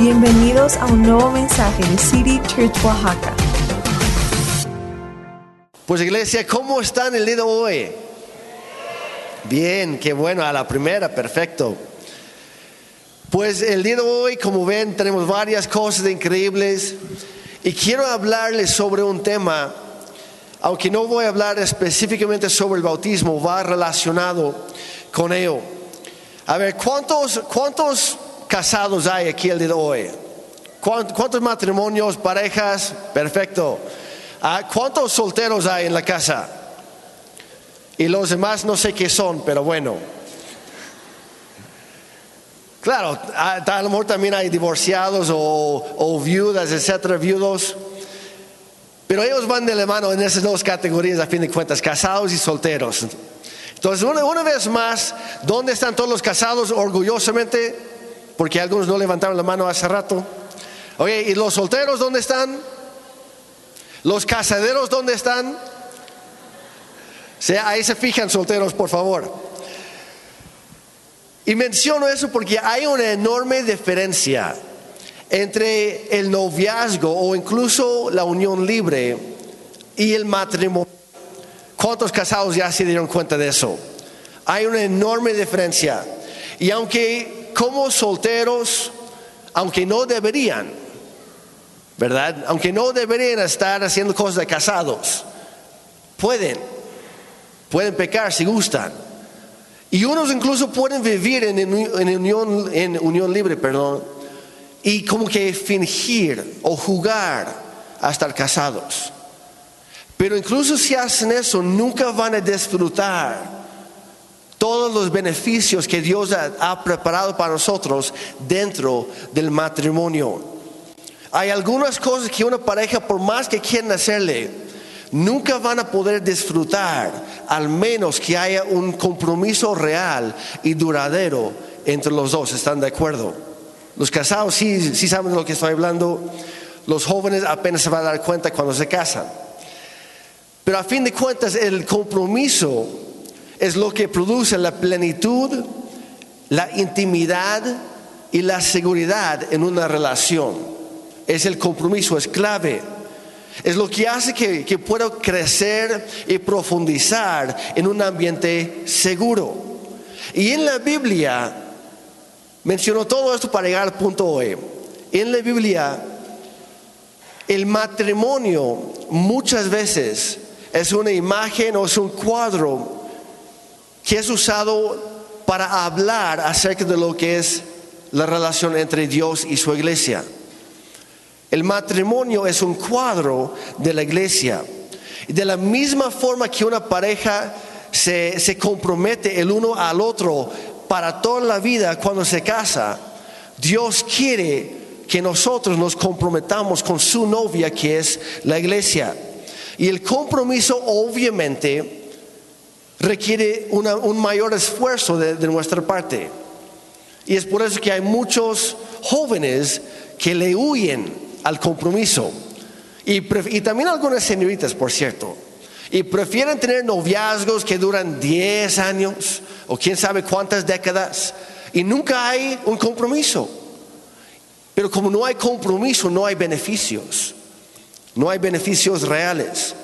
Bienvenidos a un nuevo mensaje de City Church Oaxaca. Pues iglesia, ¿cómo están el día de hoy? Bien, qué bueno, a la primera, perfecto. Pues el día de hoy, como ven, tenemos varias cosas increíbles y quiero hablarles sobre un tema, aunque no voy a hablar específicamente sobre el bautismo, va relacionado con ello. A ver, ¿cuántos, cuántos casados hay aquí el día de hoy? ¿Cuántos, matrimonios, parejas? Perfecto. Ah, ¿Cuántos solteros hay en la casa? Y los demás no sé qué son, pero bueno. Claro, a, lo mejor también hay divorciados o, viudas, etcétera, viudos. Pero ellos van de la mano en esas dos categorías, a fin de cuentas, casados y solteros. Entonces, una vez más, ¿dónde están todos los casados orgullosamente? Porque algunos no levantaron la mano hace rato. Oye, ¿y los solteros dónde están? ¿Los casaderos dónde están? O sea, ahí se fijan solteros, por favor. Y menciono eso porque hay una enorme diferencia entre el noviazgo o incluso la unión libre y el matrimonio. ¿Cuántos casados ya se dieron cuenta de eso? Hay una enorme diferencia. Y aunque como solteros, aunque no deberían, ¿verdad? Aunque no deberían estar haciendo cosas de casados, pueden, pueden pecar si gustan. Y unos incluso pueden vivir en, unión, en unión libre, perdón, y como que fingir o jugar a estar casados. Pero incluso si hacen eso, nunca van a disfrutar todos los beneficios que Dios ha, preparado para nosotros dentro del matrimonio. Hay algunas cosas que una pareja, por más que quieran hacerle, nunca van a poder disfrutar al menos que haya un compromiso real y duradero entre los dos. ¿Están de acuerdo? Los casados sí, sí saben de lo que estoy hablando. Los jóvenes apenas se van a dar cuenta cuando se casan. Pero a fin de cuentas el compromiso es lo que produce la plenitud, la intimidad y la seguridad en una relación. Es el compromiso, es clave. Es lo que hace que, que pueda crecer y profundizar en un ambiente seguro. Y en la Biblia, menciono todo esto para llegar al punto hoy. En la Biblia, el matrimonio muchas veces es una imagen o es un cuadro que es usado para hablar acerca de lo que es la relación entre Dios y su iglesia. El matrimonio es un cuadro de la iglesia. De la misma forma que una pareja se, se, compromete el uno al otro para toda la vida cuando se casa, Dios quiere que nosotros nos comprometamos con su novia que es la iglesia. Y el compromiso obviamente requiere una, un mayor esfuerzo de, de nuestra parte. Y es por eso que hay muchos jóvenes que le huyen al compromiso. Y, y, también algunas señoritas, por cierto. Y prefieren tener noviazgos que duran 10 años o quién sabe cuántas décadas. Y nunca hay un compromiso. Pero como no hay compromiso, no hay beneficios. No hay beneficios reales.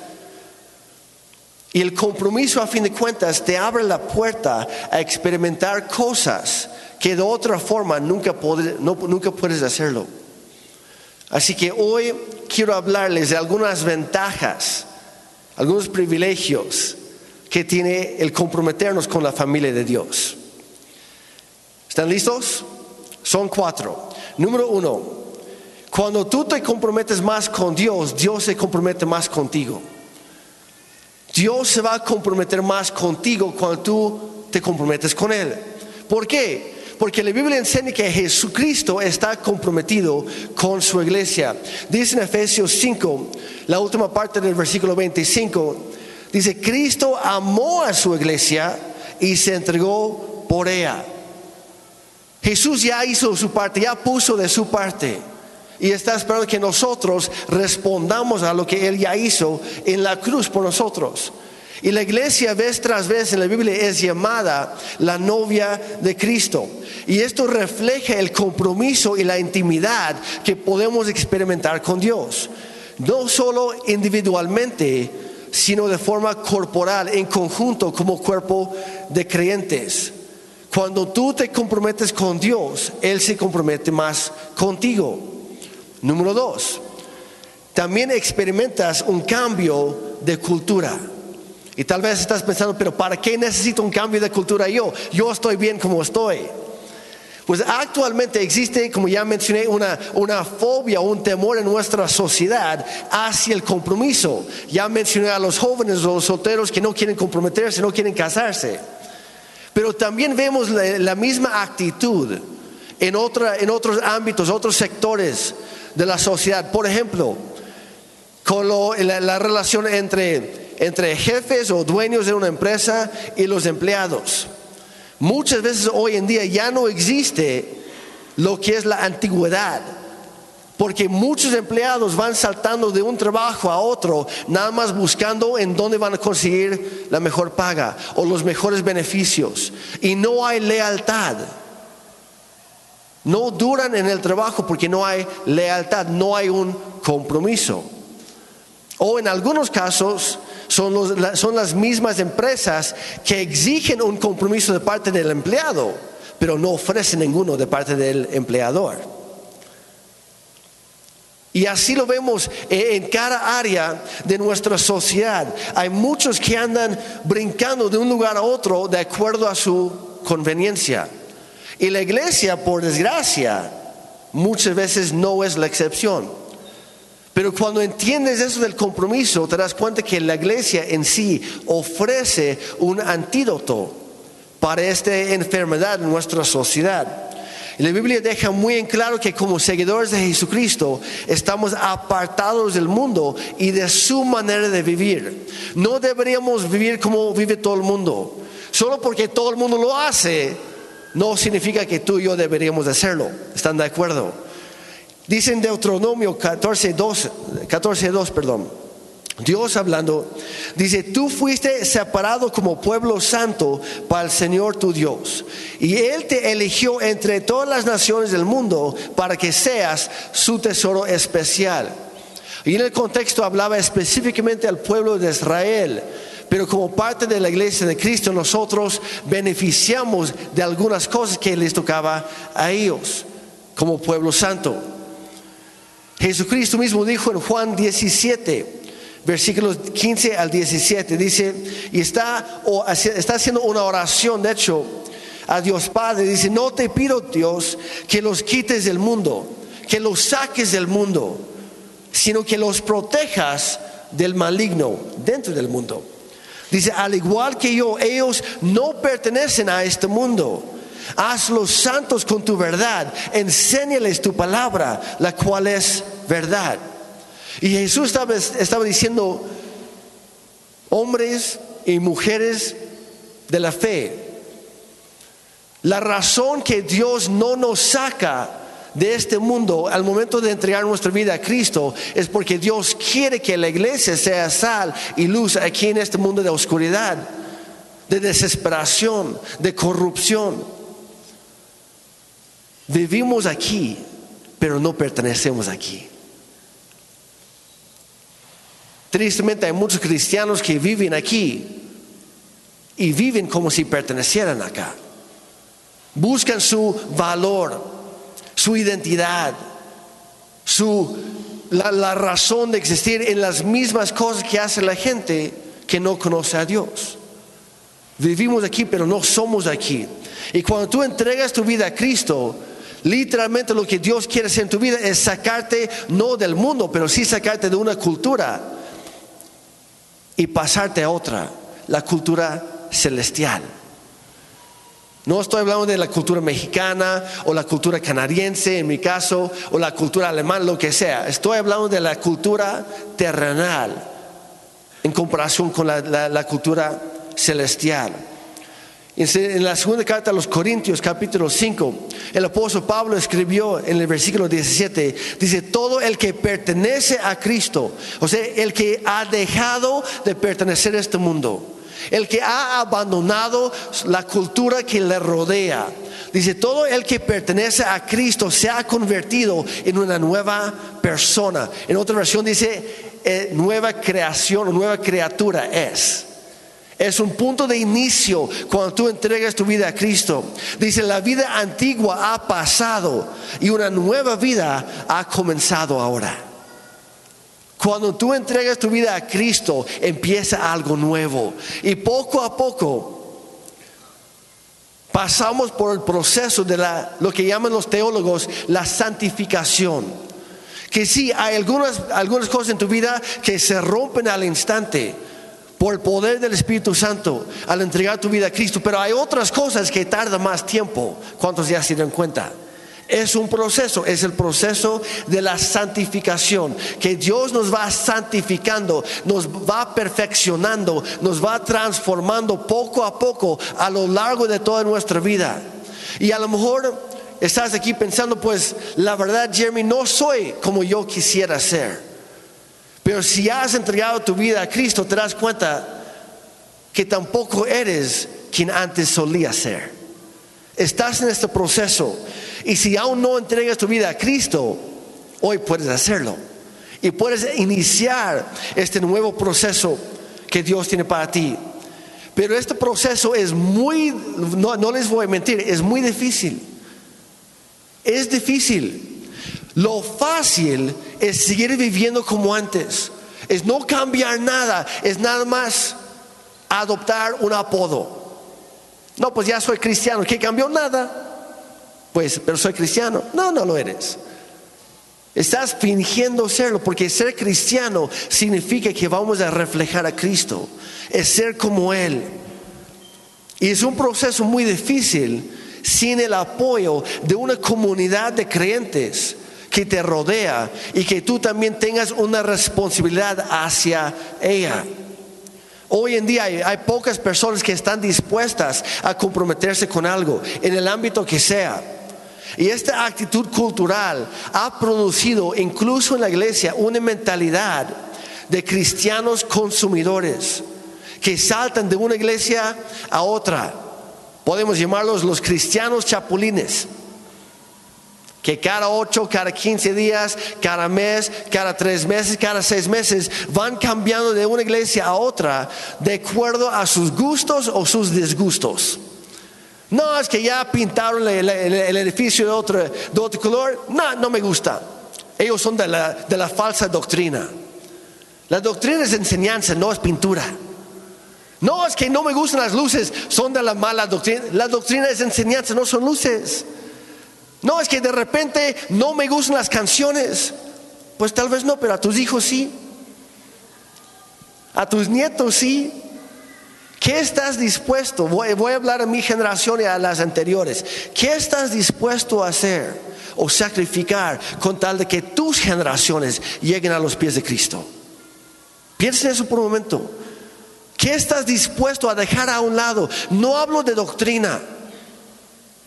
Y el compromiso, a fin de cuentas, te abre la puerta a experimentar cosas que de otra forma nunca, puedes hacerlo. Así que hoy quiero hablarles de algunas ventajas, algunos privilegios que tiene el comprometernos con la familia de Dios. ¿Están listos? Son cuatro. Número uno, cuando tú te comprometes más con Dios, Dios se compromete más contigo. Dios se va a comprometer más contigo cuando tú te comprometes con Él. ¿Por qué? Porque la Biblia enseña que Jesucristo está comprometido con su iglesia. Dice en Efesios 5, la última parte del versículo 25, dice, Cristo amó a su iglesia y se entregó por ella. Jesús ya hizo su parte, ya puso de su parte. Y está esperando que nosotros respondamos a lo que Él ya hizo en la cruz por nosotros. Y la iglesia vez tras vez en la Biblia es llamada la novia de Cristo. Y esto refleja el compromiso y la intimidad que podemos experimentar con Dios. No solo individualmente, sino de forma corporal, en conjunto, como cuerpo de creyentes. Cuando tú te comprometes con Dios, Él se compromete más contigo. Número dos, también experimentas un cambio de cultura. Y tal vez estás pensando, pero ¿para qué necesito un cambio de cultura yo? Yo estoy bien como estoy. Pues actualmente existe, como ya mencioné, una, una fobia, un temor en nuestra sociedad hacia el compromiso. Ya mencioné a los jóvenes los solteros que no quieren comprometerse, no quieren casarse. Pero también vemos la, misma actitud en, otra, en otros ámbitos, otros sectores de la sociedad. Por ejemplo, con la, relación entre, entre jefes o dueños de una empresa y los empleados. Muchas veces hoy en día ya no existe lo que es la antigüedad. Porque muchos empleados van saltando de un trabajo a otro, nada más buscando en dónde van a conseguir la mejor paga o los mejores beneficios. Y no hay lealtad. No duran en el trabajo porque no hay lealtad, no hay un compromiso. O en algunos casos son, las mismas empresas que exigen un compromiso de parte del empleado, pero no ofrecen ninguno de parte del empleador. Y así lo vemos en cada área de nuestra sociedad. Hay muchos que andan brincando de un lugar a otro de acuerdo a su conveniencia. Y la iglesia, por desgracia, muchas veces no es la excepción. Pero cuando entiendes eso del compromiso, te das cuenta que la iglesia en sí ofrece un antídoto para esta enfermedad en nuestra sociedad. Y la Biblia deja muy en claro que como seguidores de Jesucristo estamos apartados del mundo y de su manera de vivir. No deberíamos vivir como vive todo el mundo. Solo porque todo el mundo lo hace, no significa que tú y yo deberíamos hacerlo. ¿Están de acuerdo? Dice en Deuteronomio 14.2, 14, perdón. Dios hablando, dice, tú fuiste separado como pueblo santo para el Señor tu Dios. Y Él te eligió entre todas las naciones del mundo para que seas su tesoro especial. Y en el contexto hablaba específicamente al pueblo de Israel. Pero como parte de la iglesia de Cristo nosotros beneficiamos de algunas cosas que les tocaba a ellos como pueblo santo. Jesucristo mismo dijo en Juan 17, versículos 15 al 17, dice, y está, está haciendo una oración, de hecho, a Dios Padre, dice, no te pido Dios que los quites del mundo, que los saques del mundo, sino que los protejas del maligno dentro del mundo. Dice, al igual que yo, ellos no pertenecen a este mundo Hazlos santos con tu verdad. Enséñales tu palabra, la cual es verdad. Y Jesús estaba, estaba diciendo, hombres y mujeres de la fe, la razón que Dios no nos saca de este mundo al momento de entregar nuestra vida a Cristo es porque Dios quiere que la iglesia sea sal y luz aquí en este mundo de oscuridad, de desesperación, de corrupción. Vivimos aquí, pero no pertenecemos aquí. Tristemente hay muchos cristianos que viven aquí y viven como si pertenecieran acá. Buscan su valor, su identidad, su, la, la razón de existir en las mismas cosas que hace la gente que no conoce a Dios. Vivimos aquí, pero no somos aquí. Y cuando tú entregas tu vida a Cristo, Literalmente lo que Dios quiere hacer en tu vida es sacarte no del mundo, pero sí sacarte de una cultura y pasarte a otra, la cultura celestial. No estoy hablando de la cultura mexicana o la cultura canadiense, en mi caso, o la cultura alemana, lo que sea. Estoy hablando de la cultura terrenal en comparación con la, cultura celestial. En la segunda carta a los Corintios, capítulo 5, el apóstol Pablo escribió en el versículo 17, dice, todo el que pertenece a Cristo, o sea, el que ha dejado de pertenecer a este mundo, el que ha abandonado la cultura que le rodea, dice, todo el que pertenece a Cristo se ha convertido en una nueva persona. En otra versión dice, eh, nueva creación o nueva criatura es. Es un punto de inicio cuando tú entregas tu vida a Cristo. Dice, la vida antigua ha pasado y una nueva vida ha comenzado ahora. Cuando tú entregas tu vida a Cristo, empieza algo nuevo. Y poco a poco pasamos por el proceso de la, lo que llaman los teólogos la santificación. Que sí, hay algunas, algunas cosas en tu vida que se rompen al instante por el poder del Espíritu Santo al entregar tu vida a Cristo. Pero hay otras cosas que tardan más tiempo. ¿Cuántos ya se dan cuenta? Es un proceso, es el proceso de la santificación, que Dios nos va santificando, nos va perfeccionando, nos va transformando poco a poco a lo largo de toda nuestra vida. Y a lo mejor estás aquí pensando, pues la verdad, Jeremy, no soy como yo quisiera ser. Pero si has entregado tu vida a Cristo, te das cuenta que tampoco eres quien antes solía ser. Estás en este proceso. Y si aún no entregas tu vida a Cristo, hoy puedes hacerlo. Y puedes iniciar este nuevo proceso que Dios tiene para ti. Pero este proceso es muy, no, no les voy a mentir, es muy difícil. Es difícil. Lo fácil es seguir viviendo como antes, es no cambiar nada, es nada más adoptar un apodo. No, pues ya soy cristiano, ¿qué cambió? Nada. Pues, pero soy cristiano. No, no lo eres. Estás fingiendo serlo, porque ser cristiano significa que vamos a reflejar a Cristo, es ser como Él. Y es un proceso muy difícil sin el apoyo de una comunidad de creyentes que te rodea y que tú también tengas una responsabilidad hacia ella. Hoy en día hay, pocas personas que están dispuestas a comprometerse con algo, en el ámbito que sea. Y esta actitud cultural ha producido incluso en la iglesia una mentalidad de cristianos consumidores que saltan de una iglesia a otra. Podemos llamarlos los cristianos chapulines que cada ocho, cada quince días, cada mes, cada tres meses, cada seis meses van cambiando de una iglesia a otra de acuerdo a sus gustos o sus disgustos. No, es que ya pintaron el, edificio de otro, de otro color. No, no me gusta. Ellos son de la, de la falsa doctrina. La doctrina es enseñanza, no es pintura. No, es que no me gustan las luces, son de la mala doctrina. La doctrina es enseñanza, no son luces. No, es que de repente no me gustan las canciones. Pues tal vez no, pero a tus hijos sí. A tus nietos sí. ¿Qué estás dispuesto? Voy, a hablar a mi generación y a las anteriores. ¿Qué estás dispuesto a hacer o sacrificar con tal de que tus generaciones lleguen a los pies de Cristo? Piensa en eso por un momento. ¿Qué estás dispuesto a dejar a un lado? No hablo de doctrina.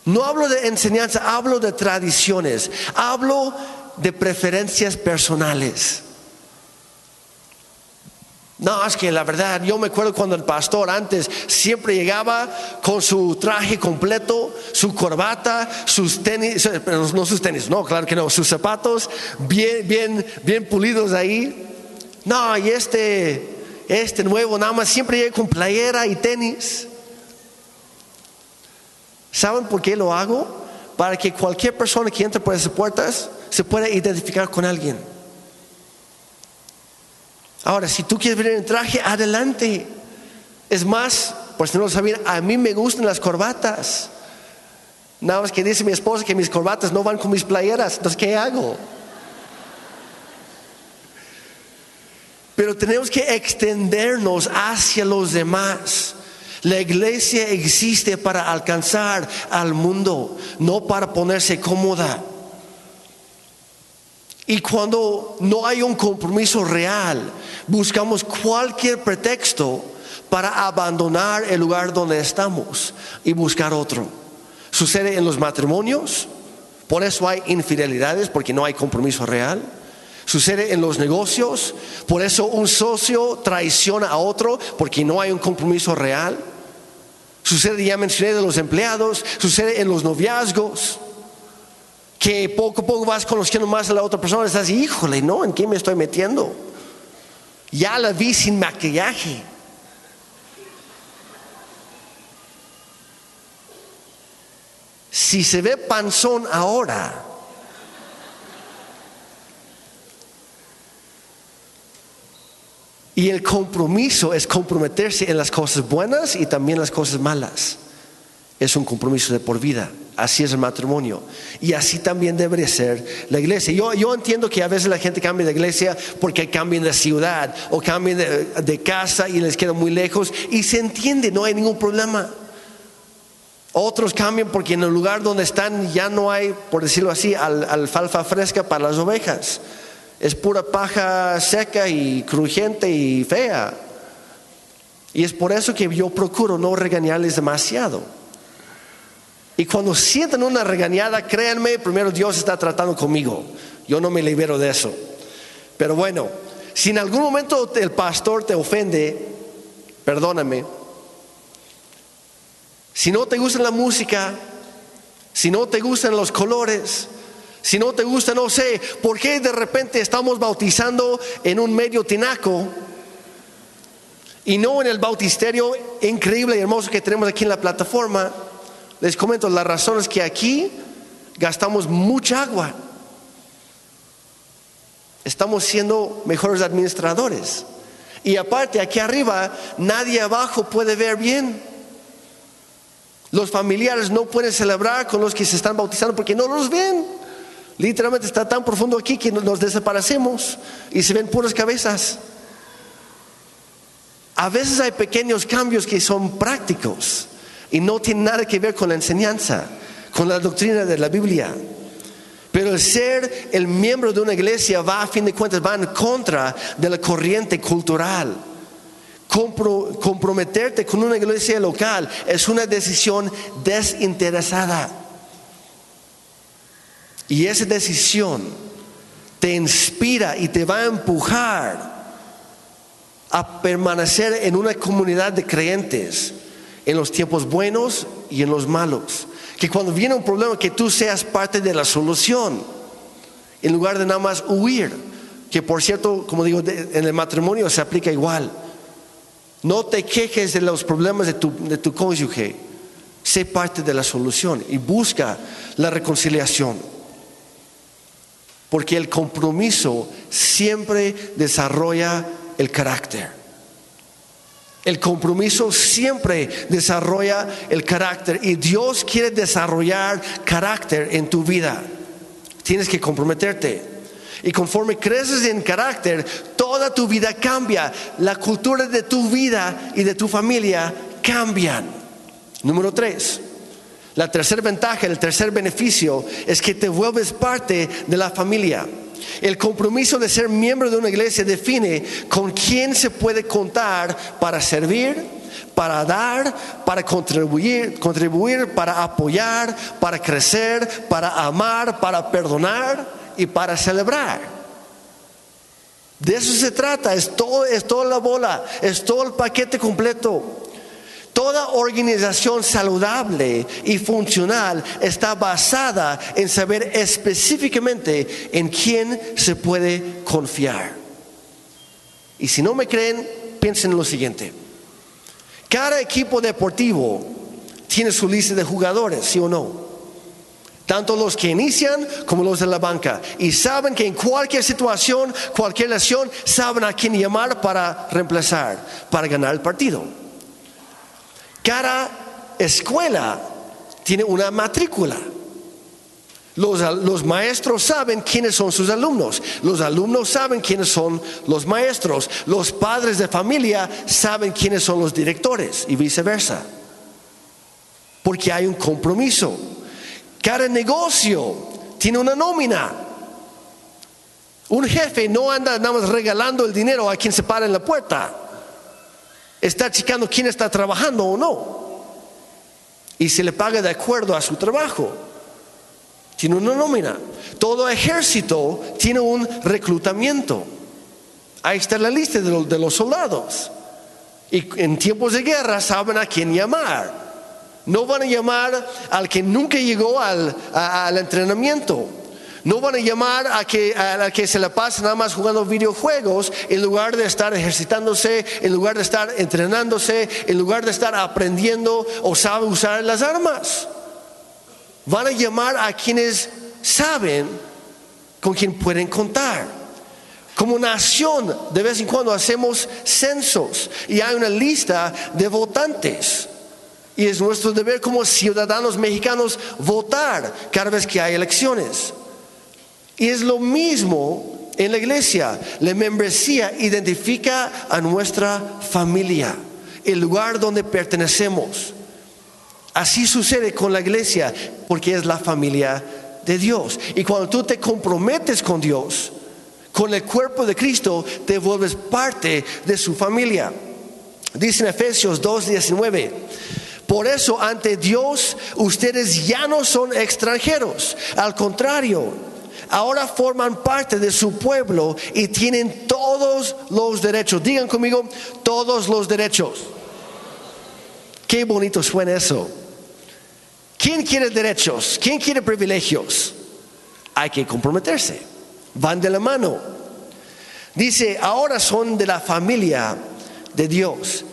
No hablo de enseñanza, hablo de tradiciones, hablo de preferencias personales. No, es que la verdad, yo me acuerdo cuando el pastor antes siempre llegaba con su traje completo, su corbata, sus tenis, no sus tenis, no, claro que no, sus zapatos bien, bien, bien pulidos ahí. No, y este, este nuevo nada más siempre llega con playera y tenis. ¿Saben por qué lo hago? Para que cualquier persona que entre por esas puertas se pueda identificar con alguien. Ahora, si tú quieres venir en traje, adelante. Es más, por si no lo sabían, a mí me gustan las corbatas. Nada más que dice mi esposa que mis corbatas no van con mis playeras. Entonces, ¿qué hago? Pero tenemos que extendernos hacia los demás. La iglesia existe para alcanzar al mundo, no para ponerse cómoda. Y cuando no hay un compromiso real, buscamos cualquier pretexto para abandonar el lugar donde estamos y buscar otro. Sucede en los matrimonios, por eso hay infidelidades, porque no hay compromiso real. Sucede en los negocios, por eso un socio traiciona a otro, porque no hay un compromiso real. Sucede, ya mencioné, de los empleados, sucede en los noviazgos, que poco a poco vas conociendo más a la otra persona y estás, híjole, ¿no? ¿En qué me estoy metiendo? Ya la vi sin maquillaje. Si se ve panzón ahora, y el compromiso es comprometerse en las cosas buenas y también las cosas malas. Es un compromiso de por vida. Así es el matrimonio. Y así también debería ser la iglesia. Yo, yo entiendo que a veces la gente cambia de iglesia porque cambian de ciudad o cambian de, de casa y les queda muy lejos. Y se entiende, no hay ningún problema. Otros cambian porque en el lugar donde están ya no hay, por decirlo así, alfalfa fresca para las ovejas. Es pura paja seca y crujiente y fea. Y es por eso que yo procuro no regañarles demasiado. Y cuando sienten una regañada, créanme, primero Dios está tratando conmigo. Yo no me libero de eso. Pero bueno, si en algún momento el pastor te ofende, perdóname si no te gusta la música, si no te gustan los colores, si no te gusta, no sé, ¿por qué de repente estamos bautizando en un medio tinaco y no en el bautisterio increíble y hermoso que tenemos aquí en la plataforma? Les comento, la razón es que aquí gastamos mucha agua. Estamos siendo mejores administradores. Y aparte, aquí arriba, nadie abajo puede ver bien. Los familiares no pueden celebrar con los que se están bautizando porque no los ven. Literalmente está tan profundo aquí que nos desaparecemos y se ven puras cabezas. A veces hay pequeños cambios que son prácticos y no tienen nada que ver con la enseñanza, con la doctrina de la Biblia. Pero el ser el miembro de una iglesia va a fin de cuentas, va en contra de la corriente cultural comprometerte con una iglesia local es una decisión desinteresada. Y esa decisión te inspira y te va a empujar a permanecer en una comunidad de creyentes en los tiempos buenos y en los malos. Que cuando viene un problema que tú seas parte de la solución, en lugar de nada más huir. Que por cierto, como digo, en el matrimonio se aplica igual. No te quejes de los problemas de tu, de tu cónyuge. Sé parte de la solución y busca la reconciliación. Porque el compromiso siempre desarrolla el carácter. El compromiso siempre desarrolla el carácter y Dios quiere desarrollar carácter en tu vida. Tienes que comprometerte. Y conforme creces en carácter, toda tu vida cambia. La cultura de tu vida y de tu familia cambian. Número tres. La tercera ventaja, el tercer beneficio es que te vuelves parte de la familia. El compromiso de ser miembro de una iglesia define con quién se puede contar para servir, para dar, para contribuir, contribuir, para apoyar, para crecer, para amar, para perdonar y para celebrar. De eso se trata, es, todo, es toda la bola, es todo el paquete completo. Toda organización saludable y funcional está basada en saber específicamente en quién se puede confiar. Y si no me creen, piensen en lo siguiente. Cada equipo deportivo tiene su lista de jugadores, ¿sí o no? tanto los que inician como los de la banca. Y saben que en cualquier situación, cualquier lesión, saben a quién llamar para reemplazar, para ganar el partido. Cada escuela tiene una matrícula. Los, maestros saben quiénes son sus alumnos. Los alumnos saben quiénes son los maestros. Los padres de familia saben quiénes son los directores y viceversa. Porque hay un compromiso. Cada negocio tiene una nómina. Un jefe no anda nada más regalando el dinero a quien se para en la puerta. Está checando quién está trabajando o no. Y se le paga de acuerdo a su trabajo. Tiene una nómina. Todo ejército tiene un reclutamiento. Ahí está la lista de los, soldados. Y en tiempos de guerra saben a quién llamar. No van a llamar al que nunca llegó al, al entrenamiento. No van a llamar a que, a que se la pase nada más jugando videojuegos en lugar de estar ejercitándose, en lugar de estar entrenándose, en lugar de estar aprendiendo o sabe usar las armas. Van a llamar a quienes saben con quien pueden contar. Como nación, de vez en cuando hacemos censos y hay una lista de votantes. Y es nuestro deber como ciudadanos mexicanos votar cada vez que hay elecciones. Y es lo mismo en la iglesia. La membresía identifica a nuestra familia, el lugar donde pertenecemos. Así sucede con la iglesia, porque es la familia de Dios. Y cuando tú te comprometes con Dios, con el cuerpo de Cristo, te vuelves parte de su familia. Dice en Efesios 2:19. Por eso ante Dios ustedes ya no son extranjeros, al contrario, ahora forman parte de su pueblo y tienen todos los derechos. Digan conmigo, todos los derechos. Qué bonito suena eso. ¿Quién quiere derechos? ¿Quién quiere privilegios? Hay que comprometerse. Van de la mano. Dice, ahora son de la familia de Dios.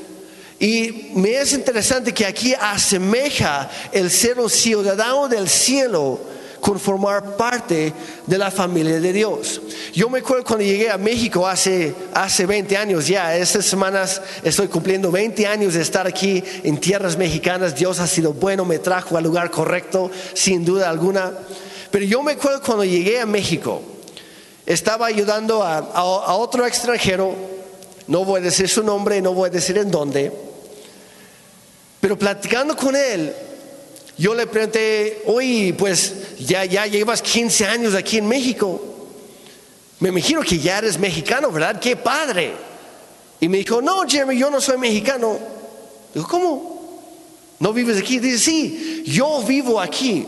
Y me es interesante que aquí asemeja el ser un ciudadano del cielo con formar parte de la familia de Dios. Yo me acuerdo cuando llegué a México hace, hace 20 años ya, estas semanas estoy cumpliendo 20 años de estar aquí en tierras mexicanas. Dios ha sido bueno, me trajo al lugar correcto, sin duda alguna. Pero yo me acuerdo cuando llegué a México, estaba ayudando a, a otro extranjero, no voy a decir su nombre, no voy a decir en dónde, pero platicando con él, yo le pregunté, oye, pues ya, ya llevas 15 años aquí en México. Me imagino que ya eres mexicano, ¿verdad? Qué padre. Y me dijo, no, Jeremy, yo no soy mexicano. Digo, ¿cómo? ¿No vives aquí? Dice, sí, yo vivo aquí,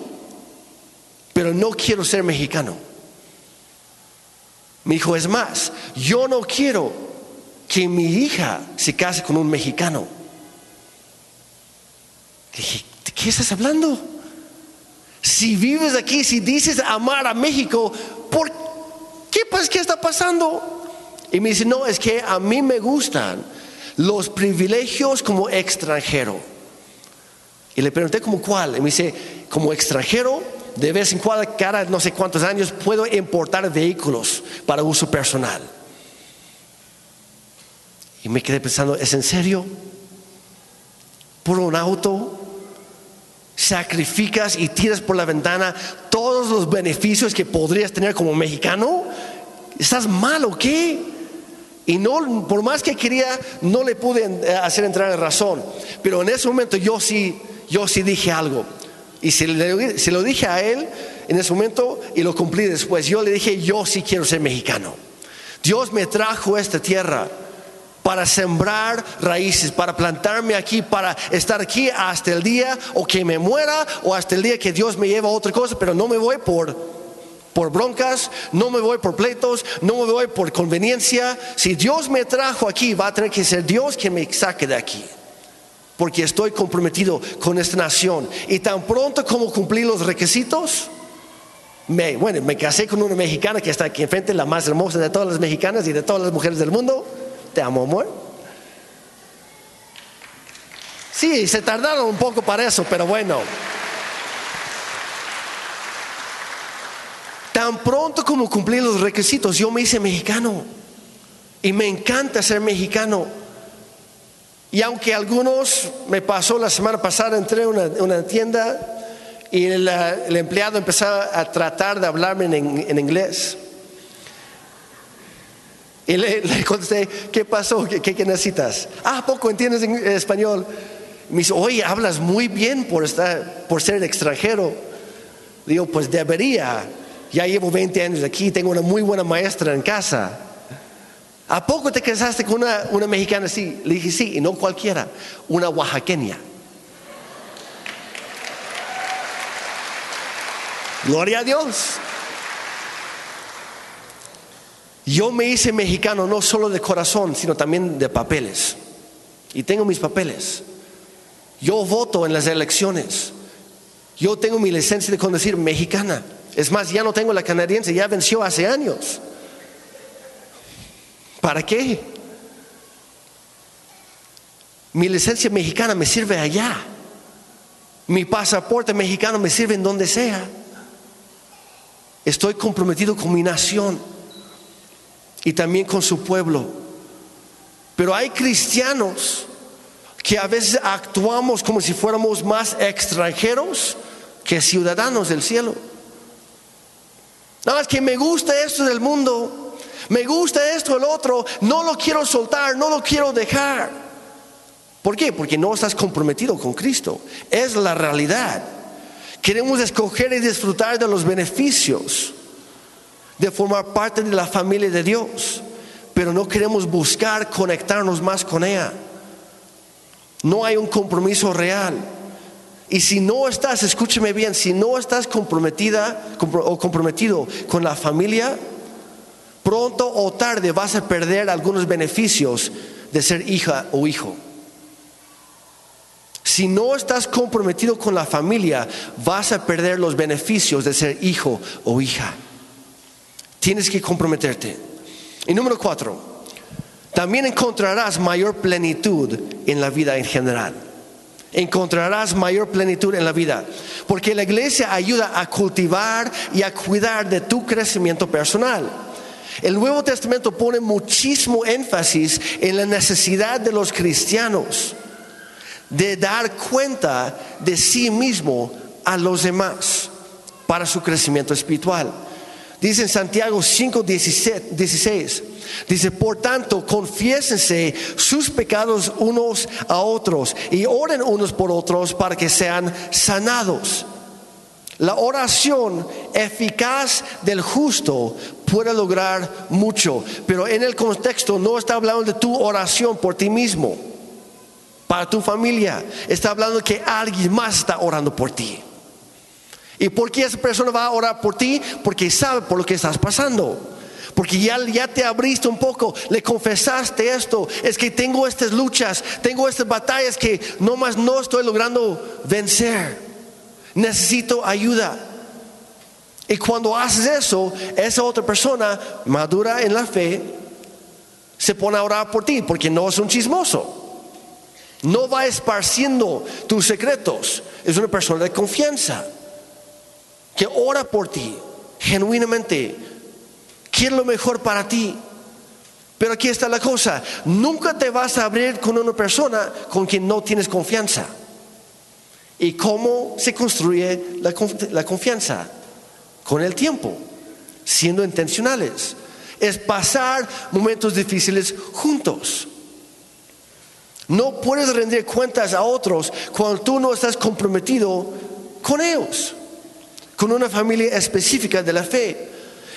pero no quiero ser mexicano. Me dijo, es más, yo no quiero que mi hija se case con un mexicano. Dije, qué estás hablando? Si vives aquí, si dices amar a México, ¿por qué pues qué está pasando? Y me dice, no, es que a mí me gustan los privilegios como extranjero. Y le pregunté como cuál. Y me dice, como extranjero, de vez en cuando, cada no sé cuántos años, puedo importar vehículos para uso personal. Y me quedé pensando, ¿es en serio? ¿Por un auto? Sacrificas y tiras por la ventana todos los beneficios que podrías tener como mexicano, ¿estás mal o qué? Y no, por más que quería, no le pude eh, hacer entrar en razón. Pero en ese momento yo sí, yo sí dije algo. Y se, se lo dije a él en ese momento y lo cumplí después. Yo le dije, yo sí quiero ser mexicano. Dios me trajo a esta tierra para sembrar raíces, para plantarme aquí, para estar aquí hasta el día o que me muera o hasta el día que Dios me lleva a otra cosa, pero no me voy por por broncas, no me voy por pleitos, no me voy por conveniencia. Si Dios me trajo aquí, va a tener que ser Dios quien me saque de aquí. Porque estoy comprometido con esta nación. Y tan pronto como cumplí los requisitos, bueno, me casé con una mexicana que está aquí enfrente, la más hermosa de todas las mexicanas y de todas las mujeres del mundo. Te amo, amor. Sí, se tardaron un poco para eso, pero bueno. Tan pronto como cumplí los requisitos, yo me hice mexicano. Y me encanta ser mexicano. Y aunque algunos, me pasó la semana pasada, entré a una, tienda y el, empleado empezó a tratar de hablarme en inglés. Y le, contesté, ¿qué pasó? ¿Qué, necesitas? Ah, poco entiendes en español. Me dice, oye, hablas muy bien por, estar, por ser extranjero. Digo, pues debería. Ya llevo 20 años aquí, tengo una muy buena maestra en casa. ¿A poco te casaste con una, una mexicana así? Le dije, sí, y no cualquiera, una oaxaqueña. Gloria a Dios. Yo me hice mexicano no solo de corazón, sino también de papeles. Y tengo mis papeles. Yo voto en las elecciones. Yo tengo mi licencia de conducir mexicana. Es más, ya no tengo la canadiense, ya venció hace años. ¿Para qué? Mi licencia mexicana me sirve allá. Mi pasaporte mexicano me sirve en donde sea. Estoy comprometido con mi nación y también con su pueblo. Pero hay cristianos que a veces actuamos como si fuéramos más extranjeros que ciudadanos del cielo. Nada más que me gusta esto del mundo, me gusta esto del otro, no lo quiero soltar, no lo quiero dejar. ¿Por qué? Porque no estás comprometido con Cristo. Es la realidad. Queremos escoger y disfrutar de los beneficios de formar parte de la familia de Dios, pero no queremos buscar conectarnos más con ella. No hay un compromiso real. Y si no estás, escúcheme bien, si no estás comprometida o comprometido con la familia, pronto o tarde vas a perder algunos beneficios de ser hija o hijo. Si no estás comprometido con la familia, vas a perder los beneficios de ser hijo o hija. Tienes que comprometerte. Y número cuatro, también encontrarás mayor plenitud en la vida en general. Encontrarás mayor plenitud en la vida. Porque la iglesia ayuda a cultivar y a cuidar de tu crecimiento personal. El Nuevo Testamento pone muchísimo énfasis en la necesidad de los cristianos de dar cuenta de sí mismo a los demás para su crecimiento espiritual. Dice en Santiago 5, 16, dice, por tanto, confiésense sus pecados unos a otros y oren unos por otros para que sean sanados. La oración eficaz del justo puede lograr mucho, pero en el contexto no está hablando de tu oración por ti mismo, para tu familia, está hablando que alguien más está orando por ti. ¿Y por qué esa persona va a orar por ti? Porque sabe por lo que estás pasando. Porque ya, ya te abriste un poco, le confesaste esto. Es que tengo estas luchas, tengo estas batallas que no más no estoy logrando vencer. Necesito ayuda. Y cuando haces eso, esa otra persona madura en la fe se pone a orar por ti porque no es un chismoso. No va esparciendo tus secretos. Es una persona de confianza que ora por ti genuinamente, quiere lo mejor para ti. Pero aquí está la cosa, nunca te vas a abrir con una persona con quien no tienes confianza. ¿Y cómo se construye la, la confianza? Con el tiempo, siendo intencionales. Es pasar momentos difíciles juntos. No puedes rendir cuentas a otros cuando tú no estás comprometido con ellos con una familia específica de la fe.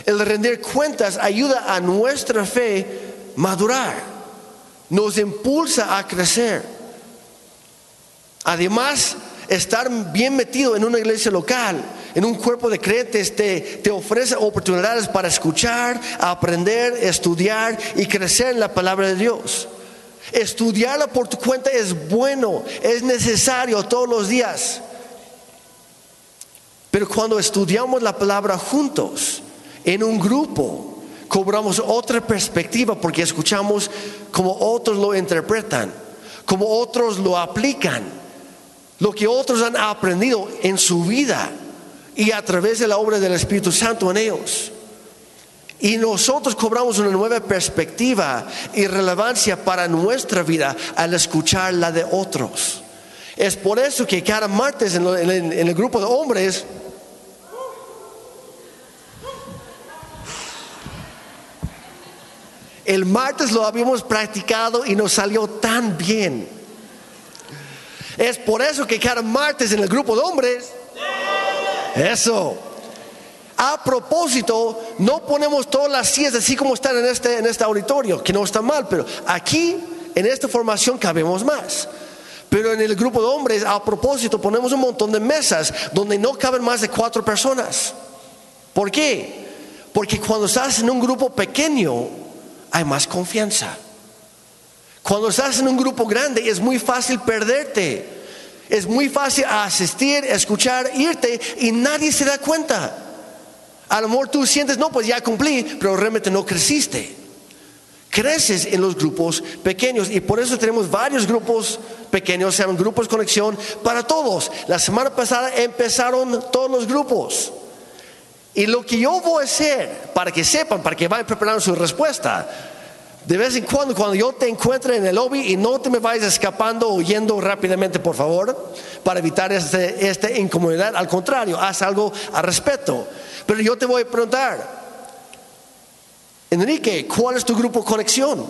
El rendir cuentas ayuda a nuestra fe madurar, nos impulsa a crecer. Además, estar bien metido en una iglesia local, en un cuerpo de creyentes, te, te, ofrece oportunidades para escuchar, aprender, estudiar y crecer en la palabra de Dios. Estudiarla por tu cuenta es bueno, es necesario todos los días. Pero cuando estudiamos la palabra juntos, en un grupo, cobramos otra perspectiva porque escuchamos como otros lo interpretan, como otros lo aplican, lo que otros han aprendido en su vida y a través de la obra del Espíritu Santo en ellos. Y nosotros cobramos una nueva perspectiva y relevancia para nuestra vida al escuchar la de otros. Es por eso que cada martes en, el grupo de hombres El martes lo habíamos practicado y nos salió tan bien. Es por eso que cada martes en el grupo de hombres, eso, A propósito, no ponemos todas las sillas así como están en este, en este auditorio, que no está mal, pero aquí, en esta formación, cabemos más. Pero en el grupo de hombres, a propósito, ponemos un montón de mesas donde no caben más de cuatro personas. ¿Por qué? Porque cuando estás en un grupo pequeño, hay más confianza. Cuando estás en un grupo grande, es muy fácil perderte. Es muy fácil asistir, escuchar, irte y nadie se da cuenta. A lo mejor tú sientes, no, pues ya cumplí, pero realmente no creciste. Creces en los grupos pequeños y por eso tenemos varios grupos pequeños, se llaman grupos conexión para todos. La semana pasada empezaron todos los grupos. Y lo que yo voy a hacer, para que sepan, para que vayan preparando su respuesta, de vez en cuando, cuando yo te encuentre en el lobby y no te me vayas escapando o yendo rápidamente, por favor, para evitar este, esta incomodidad, al contrario, haz algo al respecto. Pero yo te voy a preguntar, Enrique, ¿cuál es tu grupo conexión?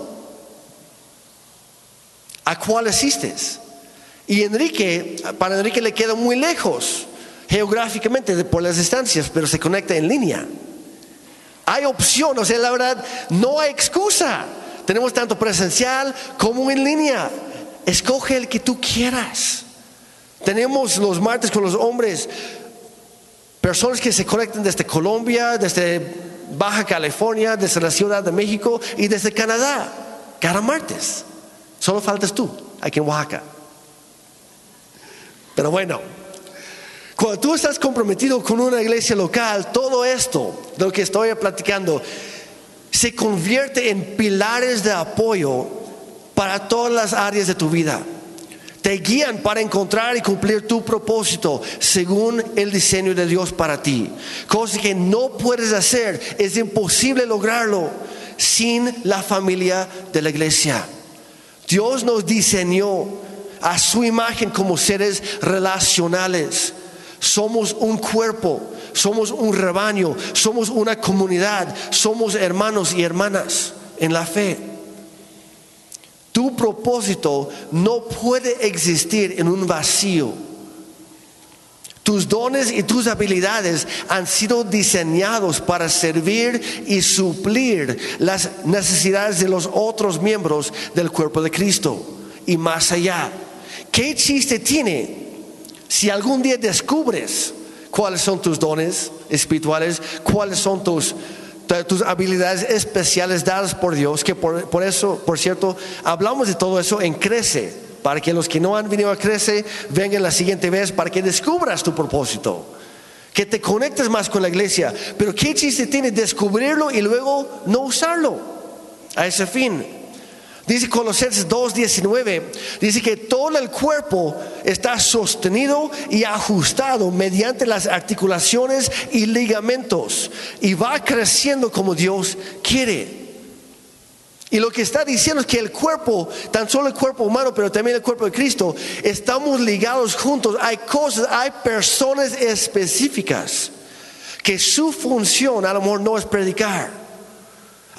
¿A cuál asistes? Y Enrique, para Enrique le queda muy lejos geográficamente por las distancias, pero se conecta en línea. Hay opción, o sea, la verdad, no hay excusa. Tenemos tanto presencial como en línea. Escoge el que tú quieras. Tenemos los martes con los hombres Personas que se conectan desde Colombia, desde Baja California, desde la Ciudad de México y desde Canadá, cada martes. Solo faltas tú, aquí en Oaxaca. Pero bueno, cuando tú estás comprometido con una iglesia local, todo esto de lo que estoy platicando se convierte en pilares de apoyo para todas las áreas de tu vida te guían para encontrar y cumplir tu propósito según el diseño de Dios para ti. Cosa que no puedes hacer, es imposible lograrlo sin la familia de la iglesia. Dios nos diseñó a su imagen como seres relacionales. Somos un cuerpo, somos un rebaño, somos una comunidad, somos hermanos y hermanas en la fe. Tu propósito no puede existir en un vacío. Tus dones y tus habilidades han sido diseñados para servir y suplir las necesidades de los otros miembros del cuerpo de Cristo y más allá. ¿Qué chiste tiene si algún día descubres cuáles son tus dones espirituales, cuáles son tus tus habilidades especiales dadas por Dios, que por, eso, por cierto, hablamos de todo eso en Crece, para que los que no han venido a Crece vengan la siguiente vez, para que descubras tu propósito, que te conectes más con la iglesia. Pero ¿qué chiste tiene descubrirlo y luego no usarlo a ese fin? Dice Colosenses 2.19, dice que todo el cuerpo está sostenido y ajustado mediante las articulaciones y ligamentos y va creciendo como Dios quiere. Y lo que está diciendo es que el cuerpo, tan solo el cuerpo humano, pero también el cuerpo de Cristo, estamos ligados juntos. Hay cosas, hay personas específicas que su función a lo mejor no es predicar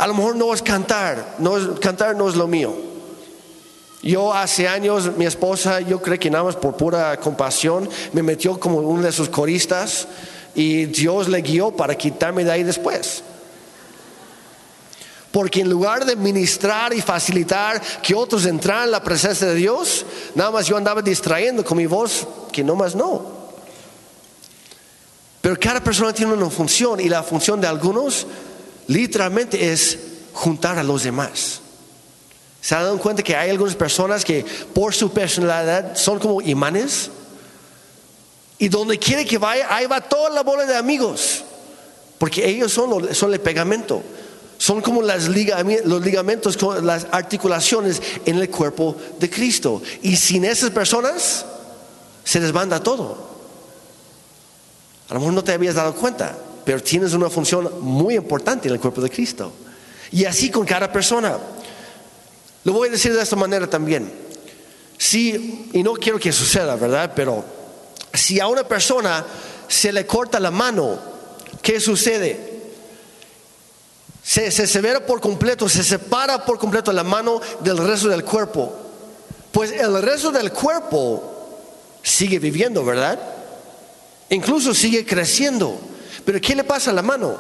a lo mejor no es cantar, no cantar no es lo mío. Yo hace años, mi esposa, yo creo que nada más por pura compasión, me metió como uno de sus coristas y Dios le guió para quitarme de ahí después. Porque en lugar de ministrar y facilitar que otros entraran en la presencia de Dios, nada más yo andaba distrayendo con mi voz, que no más no. Pero cada persona tiene una función y la función de algunos literalmente es juntar a los demás. ¿Se dado cuenta que hay algunas personas que por su personalidad son como imanes? Y donde quiere que vaya, ahí va toda la bola de amigos. Porque ellos son, son el pegamento. Son como las los ligamentos, las articulaciones en el cuerpo de Cristo. Y sin esas personas, se desbanda todo. A lo mejor no te habías dado cuenta pero tienes una función muy importante en el cuerpo de Cristo. Y así con cada persona. Lo voy a decir de esta manera también. Si, y no quiero que suceda, ¿verdad? Pero si a una persona se le corta la mano, ¿qué sucede? Se, se severa por completo, se separa por completo la mano del resto del cuerpo. Pues el resto del cuerpo sigue viviendo, ¿verdad? Incluso sigue creciendo. Pero ¿qué le pasa a la mano?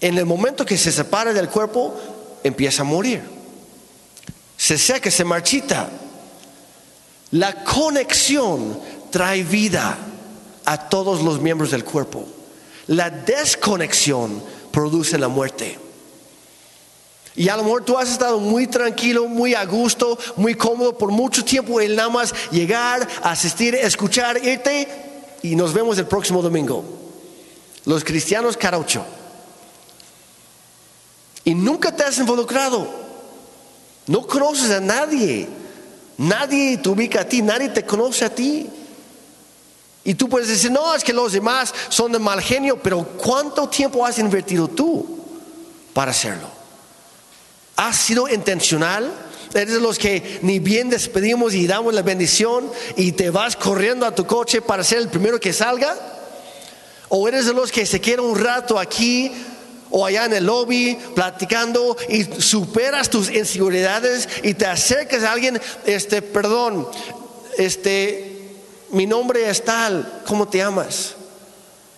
En el momento que se separa del cuerpo, empieza a morir. Se seca, se marchita. La conexión trae vida a todos los miembros del cuerpo. La desconexión produce la muerte. Y a lo mejor tú has estado muy tranquilo, muy a gusto, muy cómodo por mucho tiempo. El nada más llegar, asistir, escuchar, irte y nos vemos el próximo domingo. Los cristianos caraucho. Y nunca te has involucrado. No conoces a nadie. Nadie te ubica a ti, nadie te conoce a ti. Y tú puedes decir, no, es que los demás son de mal genio, pero ¿cuánto tiempo has invertido tú para hacerlo? ¿Has sido intencional? Eres de los que ni bien despedimos y damos la bendición y te vas corriendo a tu coche para ser el primero que salga? ¿O eres de los que se queda un rato aquí o allá en el lobby platicando y superas tus inseguridades y te acercas a alguien, este, perdón, este, mi nombre es tal, ¿cómo te llamas?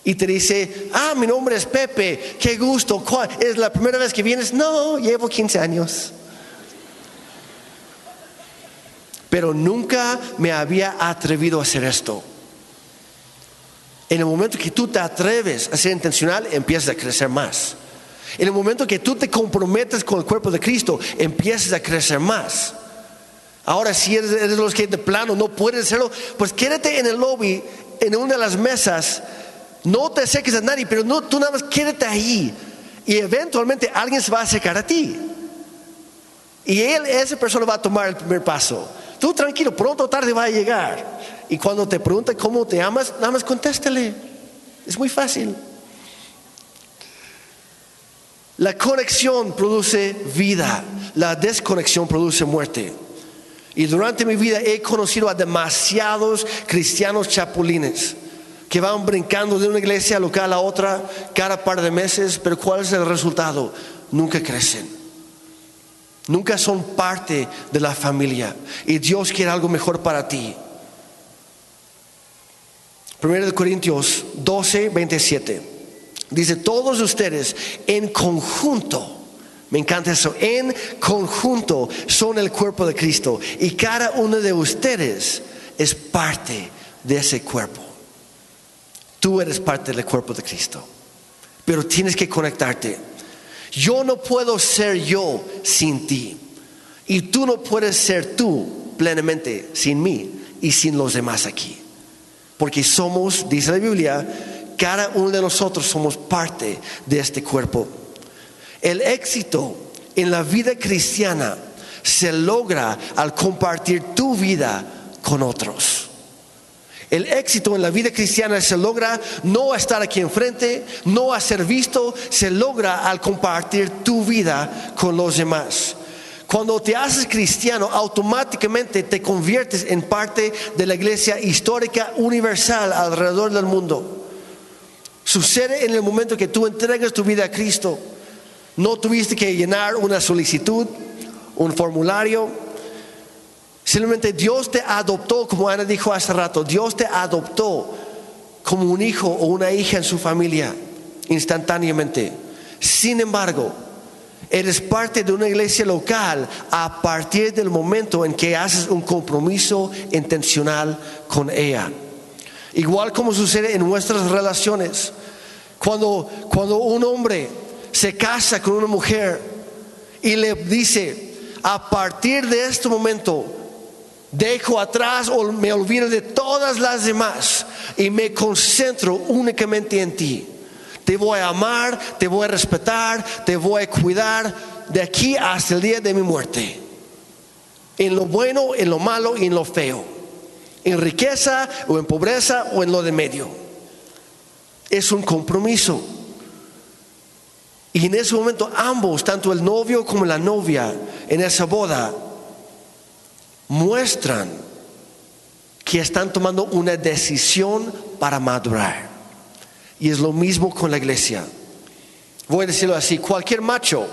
Y te dice, ah, mi nombre es Pepe, qué gusto, ¿es la primera vez que vienes? No, llevo 15 años. Pero nunca me había atrevido a hacer esto. En el momento que tú te atreves a ser intencional, empiezas a crecer más. En el momento que tú te comprometes con el cuerpo de Cristo, empiezas a crecer más. Ahora, si eres, los que de plano no puedes hacerlo, pues quédate en el lobby, en una de las mesas. No te acerques a nadie, pero no, tú nada más quédate ahí. Y eventualmente alguien se va a acercar a ti. Y él, esa persona va a tomar el primer paso. Tú tranquilo, pronto o tarde va a llegar. Y cuando te pregunta cómo te amas, nada más contéstale. Es muy fácil. La conexión produce vida, la desconexión produce muerte. Y durante mi vida he conocido a demasiados cristianos chapulines que van brincando de una iglesia local a otra cada par de meses, pero ¿cuál es el resultado? Nunca crecen. Nunca son parte de la familia. Y Dios quiere algo mejor para ti. 1 Corintios 12, 27. Dice, todos ustedes en conjunto me encanta eso. En conjunto son el cuerpo de Cristo y cada uno de ustedes es parte de ese cuerpo. Tú eres parte del cuerpo de Cristo, pero tienes que conectarte. Yo no puedo ser yo sin ti y tú no puedes ser tú plenamente sin mí y sin los demás aquí. Porque somos, dice la Biblia, cada uno de nosotros somos parte de este cuerpo. El éxito en la vida cristiana se logra al compartir tu vida con otros. El éxito en la vida cristiana se logra no estar aquí enfrente, no a ser visto, se logra al compartir tu vida con los demás. Cuando te haces cristiano, automáticamente te conviertes en parte de la iglesia histórica universal alrededor del mundo. Sucede en el momento que tú entregas tu vida a Cristo. No tuviste que llenar una solicitud, un formulario. Simplemente Dios te adoptó, como Ana dijo hace rato, Dios te adoptó como un hijo o una hija en su familia instantáneamente. Sin embargo, eres parte de una iglesia local a partir del momento en que haces un compromiso intencional con ella. Igual como sucede en nuestras relaciones. Cuando, cuando un hombre se casa con una mujer y le dice, a partir de este momento, dejo atrás o me olvido de todas las demás y me concentro únicamente en ti. Te voy a amar, te voy a respetar, te voy a cuidar de aquí hasta el día de mi muerte. En lo bueno, en lo malo y en lo feo. En riqueza o en pobreza o en lo de medio. Es un compromiso. Y en ese momento ambos, tanto el novio como la novia, en esa boda, muestran que están tomando una decisión para madurar. Y es lo mismo con la iglesia. Voy a decirlo así, cualquier macho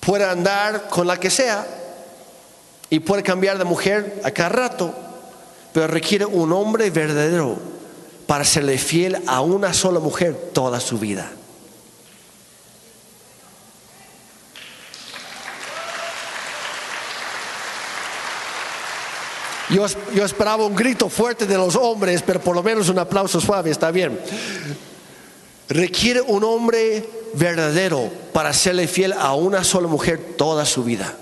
puede andar con la que sea y puede cambiar de mujer a cada rato, pero requiere un hombre verdadero para serle fiel a una sola mujer toda su vida. Yo, esperaba un grito fuerte de los hombres, pero por lo menos un aplauso suave está bien. Requiere un hombre verdadero para serle fiel a una sola mujer toda su vida.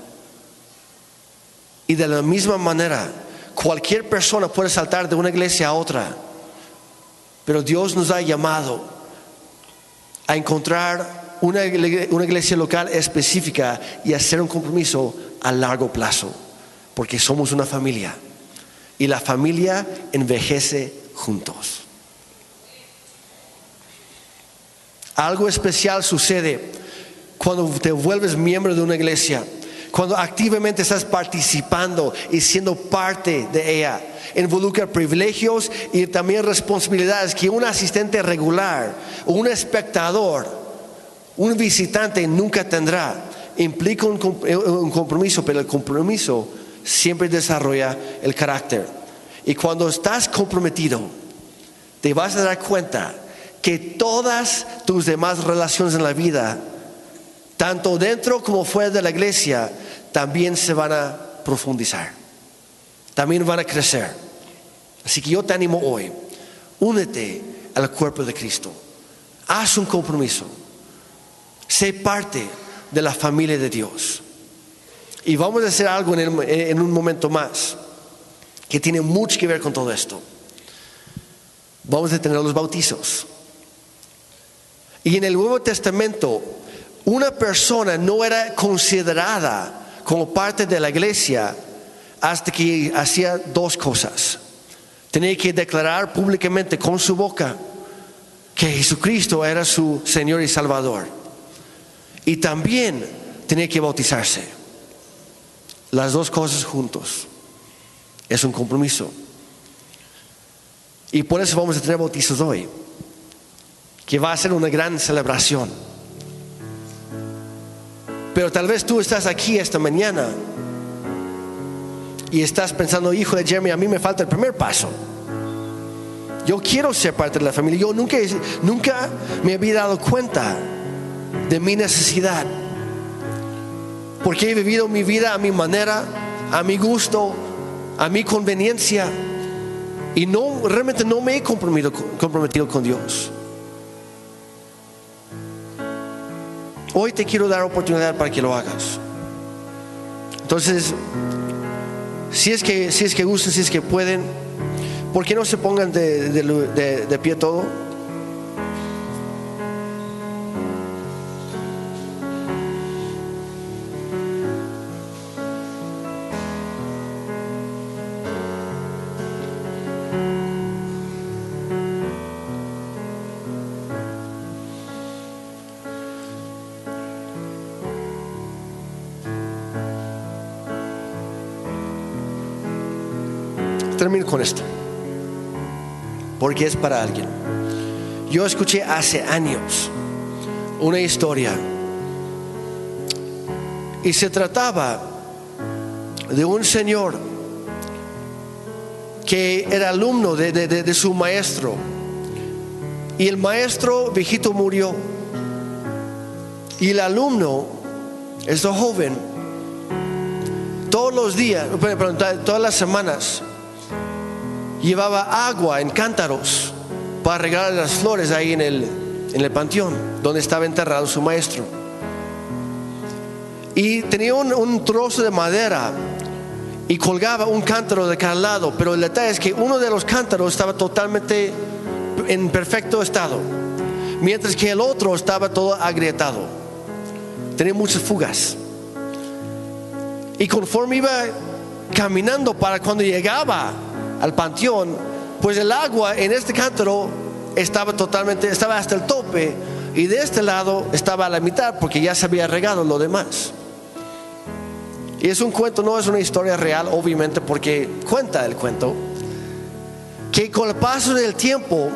Y de la misma manera, cualquier persona puede saltar de una iglesia a otra, pero Dios nos ha llamado a encontrar una, una iglesia local específica y hacer un compromiso a largo plazo, porque somos una familia y la familia envejece juntos. Algo especial sucede cuando te vuelves miembro de una iglesia, cuando activamente estás participando y siendo parte de ella. Involucra privilegios y también responsabilidades que un asistente regular, un espectador, un visitante nunca tendrá. Implica un compromiso, pero el compromiso siempre desarrolla el carácter. Y cuando estás comprometido, te vas a dar cuenta que todas tus demás relaciones en la vida, tanto dentro como fuera de la iglesia, también se van a profundizar, también van a crecer. Así que yo te animo hoy, únete al cuerpo de Cristo, haz un compromiso, sé parte de la familia de Dios. Y vamos a hacer algo en, un momento más que tiene mucho que ver con todo esto. Vamos a tener los bautizos. Y en el Nuevo Testamento, una persona no era considerada como parte de la iglesia hasta que hacía dos cosas. Tenía que declarar públicamente con su boca que Jesucristo era su Señor y Salvador. Y también tenía que bautizarse. Las dos cosas juntos. Es un compromiso. Y por eso vamos a tener bautizos hoy, que va a ser una gran celebración. Pero tal vez tú estás aquí esta mañana y estás pensando, hijo de Jeremy, a mí me falta el primer paso. Yo quiero ser parte de la familia. Yo nunca, nunca me había dado cuenta de mi necesidad porque he vivido mi vida a mi manera, a mi gusto, a mi conveniencia y no realmente no me he comprometido, con Dios. Hoy te quiero dar oportunidad para que lo hagas. Entonces, si es que, si es que gustan, si es que pueden, ¿por qué no se pongan de pie todo? Porque es para alguien. Yo escuché hace años una historia y se trataba de un señor que era alumno de, de, su maestro. Y el maestro viejito murió. Y el alumno, este joven, todos los días, todas las semanas, llevaba agua en cántaros para regalar las flores ahí en el, en el panteón donde estaba enterrado su maestro. Y tenía un, trozo de madera y colgaba un cántaro de cada lado, pero el detalle es que uno de los cántaros estaba totalmente en perfecto estado, mientras que el otro estaba todo agrietado. Tenía muchas fugas. Y conforme iba caminando para cuando llegaba al panteón, pues el agua en este cántaro estaba totalmente, estaba hasta el tope y de este lado estaba a la mitad porque ya se había regado lo demás. Y es un cuento, no es una historia real, obviamente, porque cuenta el cuento que con el paso del tiempo,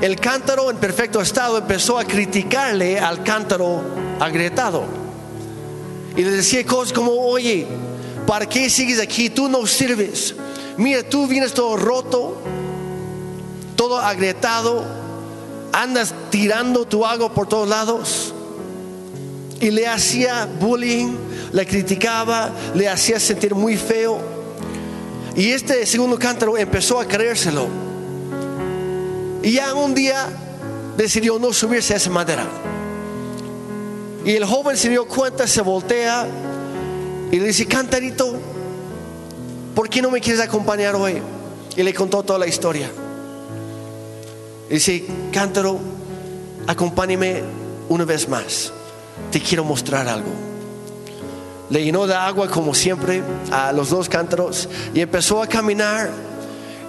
el cántaro en perfecto estado empezó a criticarle al cántaro agrietado. Y le decía cosas como, oye, ¿para qué sigues aquí? Tú no sirves mira, tú vienes todo roto, todo agrietado, andas tirando tu agua por todos lados. Y le hacía bullying, le criticaba, le hacía sentir muy feo. Y este segundo cántaro empezó a creérselo. Y ya un día decidió no subirse a esa madera. Y el joven se dio cuenta, se voltea y le dice, cantarito, ¿por qué no me quieres acompañar hoy? Y le contó toda la historia. Y dice, cántaro, acompáñame una vez más. Te quiero mostrar algo. Le llenó de agua como siempre a los dos cántaros y empezó a caminar.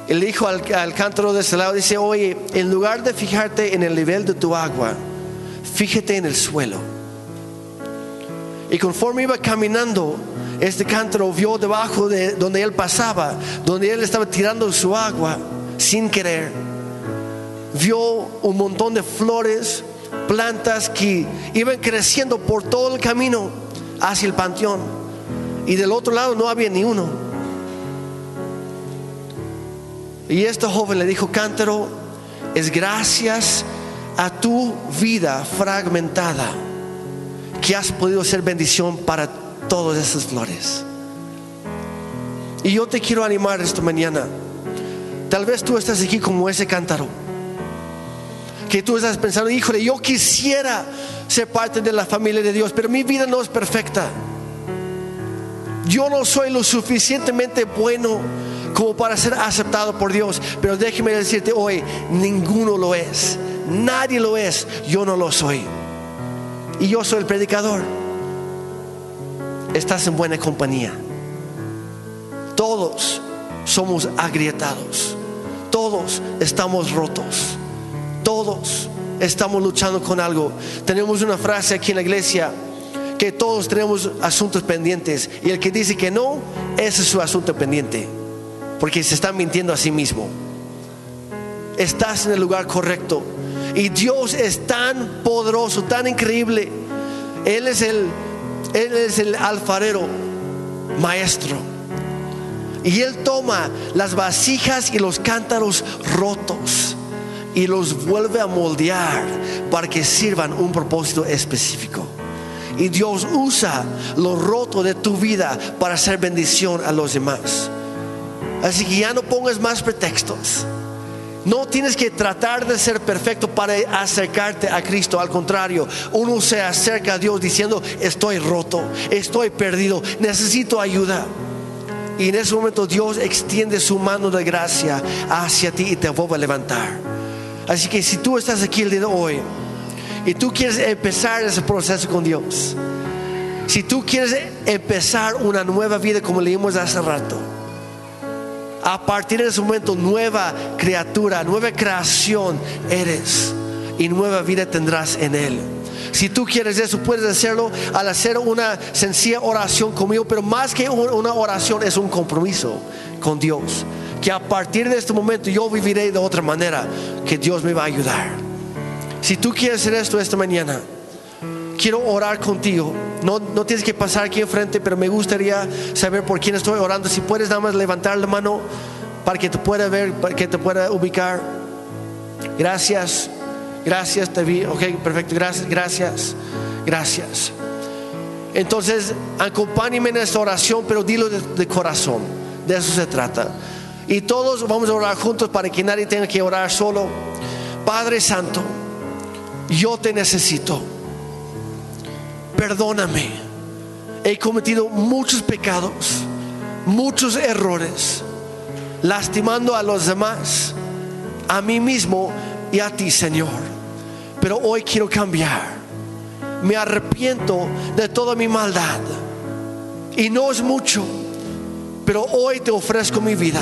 Y le dijo al, cántaro de ese lado, dice, oye, en lugar de fijarte en el nivel de tu agua, fíjate en el suelo. Y conforme iba caminando, este cántaro vio debajo de donde él pasaba, donde él estaba tirando su agua sin querer. Vio un montón de flores, plantas que iban creciendo por todo el camino hacia el panteón. Y del otro lado no había ni uno. Y este joven le dijo, cántaro, es gracias a tu vida fragmentada que has podido ser bendición para todas esas flores. Y yo te quiero animar esta mañana. Tal vez tú estás aquí como ese cántaro. Que tú estás pensando, híjole, yo quisiera ser parte de la familia de Dios, pero mi vida no es perfecta. Yo no soy lo suficientemente bueno como para ser aceptado por Dios. Pero déjeme decirte hoy, ninguno lo es. Nadie lo es. Yo no lo soy. Y yo soy el predicador. Estás en buena compañía. Todos somos agrietados. Todos estamos rotos. Todos estamos luchando con algo. Tenemos una frase aquí en la iglesia que todos tenemos asuntos pendientes y el que dice que no, ese es su asunto pendiente, porque se está mintiendo a sí mismo. Estás en el lugar correcto y Dios es tan poderoso, tan increíble. Él es el él es el alfarero maestro. Y Él toma las vasijas y los cántaros rotos y los vuelve a moldear para que sirvan un propósito específico. Y Dios usa lo roto de tu vida para hacer bendición a los demás. Así que ya no pongas más pretextos. No tienes que tratar de ser perfecto para acercarte a Cristo. Al contrario, uno se acerca a Dios diciendo, estoy roto, estoy perdido, necesito ayuda. Y en ese momento Dios extiende su mano de gracia hacia ti y te vuelve a levantar. Así que si tú estás aquí el día de hoy y tú quieres empezar ese proceso con Dios, si tú quieres empezar una nueva vida como leímos hace rato, a partir de ese momento nueva criatura, nueva creación eres y nueva vida tendrás en Él. Si tú quieres eso, puedes hacerlo al hacer una sencilla oración conmigo, pero más que una oración es un compromiso con Dios. Que a partir de este momento yo viviré de otra manera, que Dios me va a ayudar. Si tú quieres hacer esto esta mañana, quiero orar contigo. No, no tienes que pasar aquí enfrente, pero me gustaría saber por quién estoy orando. Si puedes nada más levantar la mano para que te pueda ver, para que te pueda ubicar. Gracias, gracias, te vi. Ok, perfecto, gracias, gracias, gracias. Entonces, acompáñame en esta oración, pero dilo de corazón. De eso se trata. Y todos vamos a orar juntos para que nadie tenga que orar solo. Padre Santo, yo te necesito perdóname. He cometido muchos pecados, muchos errores, lastimando a los demás, a mí mismo y a ti, Señor. Pero hoy quiero cambiar. Me arrepiento de toda mi maldad. Y no es mucho, pero hoy te ofrezco mi vida.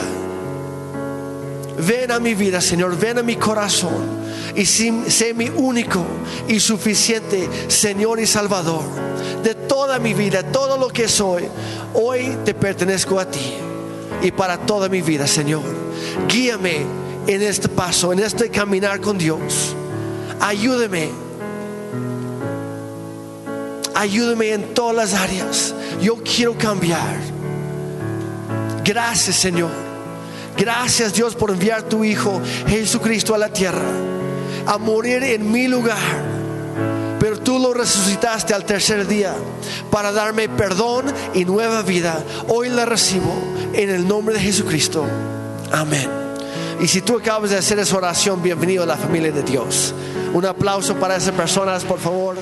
Ven a mi vida, Señor, ven a mi corazón y sé mi único y suficiente Señor y Salvador de toda mi vida, todo lo que soy. Hoy te pertenezco a ti y para toda mi vida, Señor. Guíame en este paso, en este caminar con Dios. Ayúdame. Ayúdame en todas las áreas. Yo quiero cambiar. Gracias, Señor Gracias Dios por enviar tu Hijo Jesucristo a la tierra, a morir en mi lugar. Pero tú lo resucitaste al tercer día para darme perdón y nueva vida. Hoy la recibo en el nombre de Jesucristo. Amén. Y si tú acabas de hacer esa oración, bienvenido a la familia de Dios. Un aplauso para esas personas, por favor.